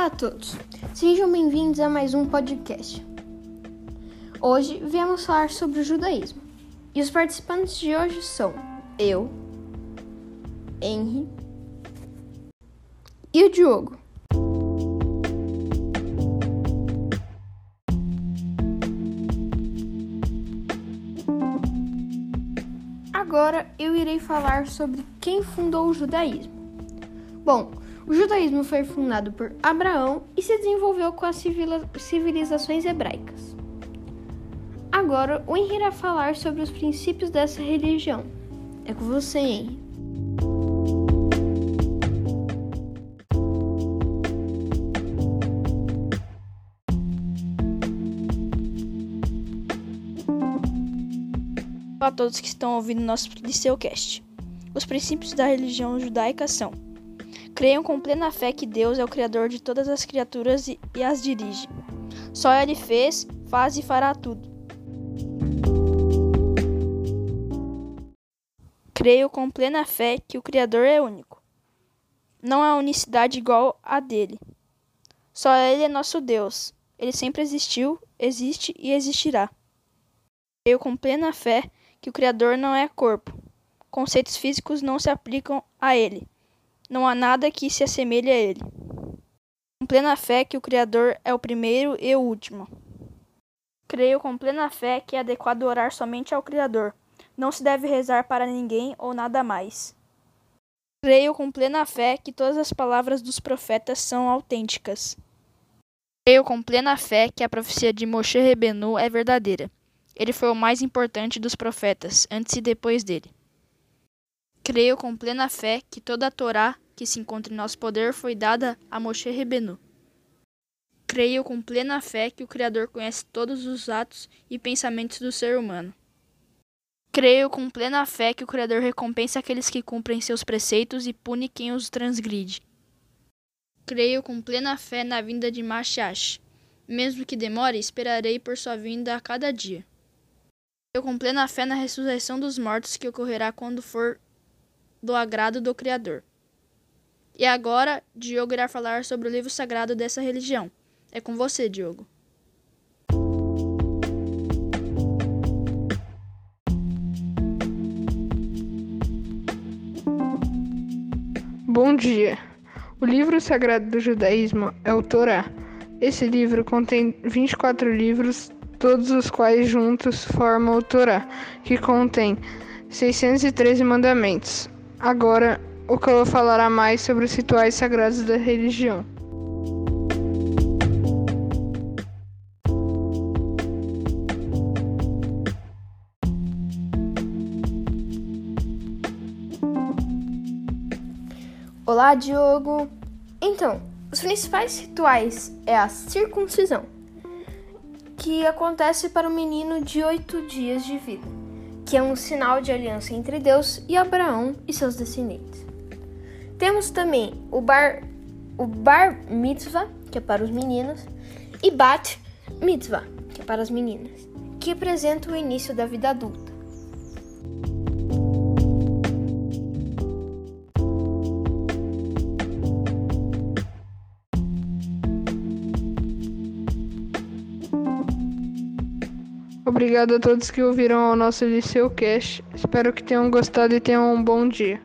Olá a todos, sejam bem-vindos a mais um podcast. Hoje viemos falar sobre o judaísmo e os participantes de hoje são eu, Henry e o Diogo. Agora eu irei falar sobre quem fundou o judaísmo. Bom, o judaísmo foi fundado por Abraão e se desenvolveu com as civilizações hebraicas. Agora, o Henry irá falar sobre os princípios dessa religião. É com você, Henry. Olá a todos que estão ouvindo nosso Liceucast. Os princípios da religião judaica são Creiam com plena fé que Deus é o Criador de todas as criaturas e, e as dirige. Só Ele fez, faz e fará tudo. Creio com plena fé que o Criador é único. Não há unicidade igual a dele. Só Ele é nosso Deus. Ele sempre existiu, existe e existirá. Creio com plena fé que o Criador não é corpo. Conceitos físicos não se aplicam a ele. Não há nada que se assemelhe a ele. Com plena fé que o Criador é o primeiro e o último. Creio com plena fé que é adequado orar somente ao Criador. Não se deve rezar para ninguém ou nada mais. Creio com plena fé que todas as palavras dos profetas são autênticas. Creio com plena fé que a profecia de Moshe Rebenu é verdadeira. Ele foi o mais importante dos profetas, antes e depois dele. Creio com plena fé que toda a Torá que se encontra em nosso poder foi dada a Moshe Rebenu. Creio com plena fé que o Criador conhece todos os atos e pensamentos do ser humano. Creio com plena fé que o Criador recompensa aqueles que cumprem seus preceitos e pune quem os transgride. Creio com plena fé na vinda de Mashiach. Mesmo que demore, esperarei por sua vinda a cada dia. Creio com plena fé na ressurreição dos mortos que ocorrerá quando for do agrado do Criador. E agora, Diogo irá falar sobre o livro sagrado dessa religião. É com você, Diogo. Bom dia. O livro sagrado do judaísmo é o Torá. Esse livro contém 24 livros, todos os quais juntos formam o Torá, que contém 613 mandamentos, Agora, o que eu vou falar mais sobre os rituais sagrados da religião. Olá, Diogo. Então, os principais rituais é a circuncisão, que acontece para o menino de oito dias de vida que é um sinal de aliança entre Deus e Abraão e seus descendentes. Temos também o bar, o bar mitzvah, que é para os meninos, e bat mitzvah, que é para as meninas, que representa o início da vida adulta. Obrigado a todos que ouviram ao nosso Liceu Cash. Espero que tenham gostado e tenham um bom dia.